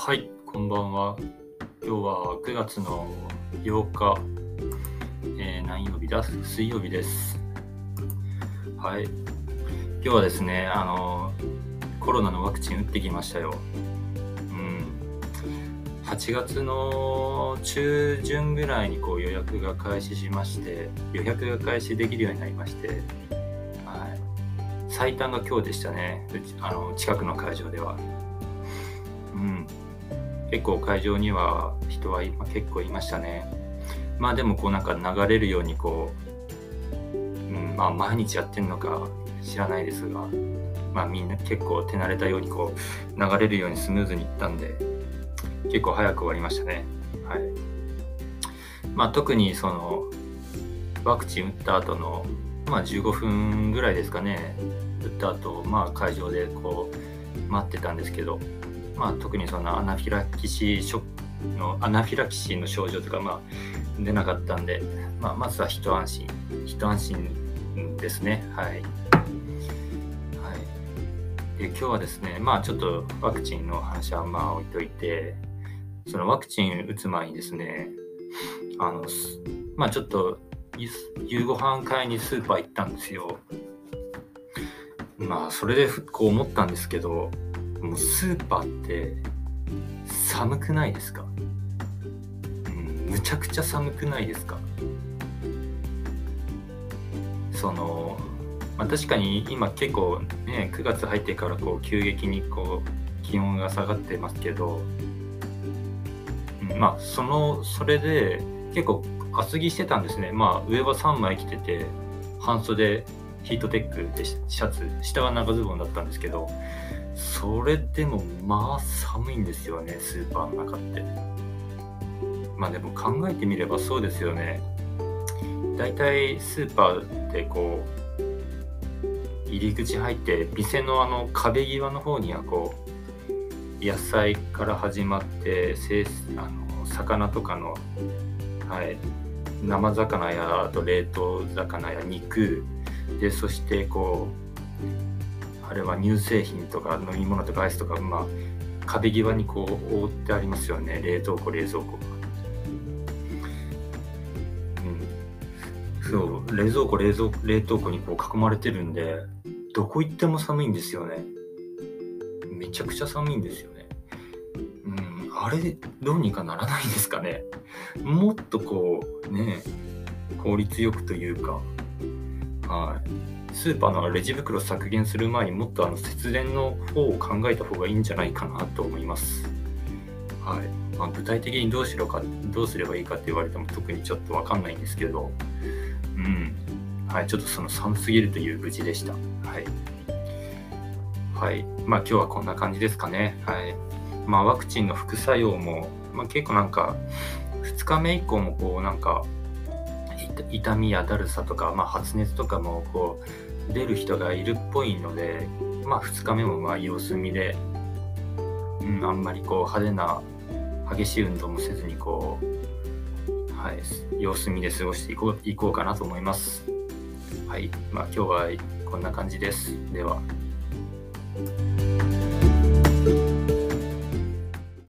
はい、こんばんは。今日は9月の8日、えー何曜日だ？水曜日です。はい。今日はですね、あの、コロナのワクチン打ってきましたよ。うん。8月の中旬ぐらいにこう予約が開始しまして、予約が開始できるようになりまして、はい。最短が今日でしたね。うちあの近くの会場では。結構会場には人は今結構いましたね。まあでもこうなんか流れるようにこう、うん、まあ毎日やってんのか知らないですが、まあみんな結構手慣れたようにこう流れるようにスムーズにいったんで、結構早く終わりましたね。はい。まあ特にそのワクチン打った後のまあ15分ぐらいですかね、打った後、まあ会場でこう待ってたんですけど、まあ、特にそのアナフィラキシーショックのアナフィラキシーの症状とか、まあ、出なかったんで、まあ、まずは一安心。一安心ですね。はい、はい、で今日はですねまあちょっとワクチンの話はまあ置いといてそのワクチン打つ前にですねあのまあちょっと夕ご飯買いにスーパー行ったんですよ。まあそれでこう思ったんですけどもうスーパーって寒くないですか、うん、むちゃくちゃ寒くないですか？その、まあ、確かに今結構ね9月入ってからこう急激にこう気温が下がってますけど、うんまあそのそれで結構厚着してたんですね。まあ上は3枚着てて半袖ヒートテックでシャツ下は長ズボンだったんですけどそれでもまあ寒いんですよねスーパーの中って。まあでも考えてみればそうですよね。だいたいスーパーってこう入り口入って店のあの壁際の方にはこう野菜から始まってあの魚とかの、はい、生魚やあと冷凍魚や肉でそしてこうあれは乳製品とか飲み物とかアイスとか、まあ、壁際にこう覆ってありますよね冷凍庫冷蔵庫が。うん、そう冷蔵庫冷蔵冷凍庫にこう囲まれてるんでどこ行っても寒いんですよね。めちゃくちゃ寒いんですよね。うん、あれどうにかならないんですかね。もっとこうね効率よくというか。はい、スーパーのレジ袋削減する前にもっとあの節電の方を考えた方がいいんじゃないかなと思います。はい。まあ、具体的にどうしろかどうすればいいかって言われても特にちょっと分かんないんですけど、うん。はい、ちょっとその寒すぎるという無事でした。はい。はい。まあ、今日はこんな感じですかね。はい。まあ、ワクチンの副作用も、まあ、結構なんか2日目以降もこうなんか痛みやだるさとか、まあ、発熱とかもこう出る人がいるっぽいので、まあ、2日目もまあ様子見で、うん、あんまりこう派手な激しい運動もせずにこう、はい、様子見で過ごしていこういこうかなと思います。はい、まあ、今日はこんな感じです。では。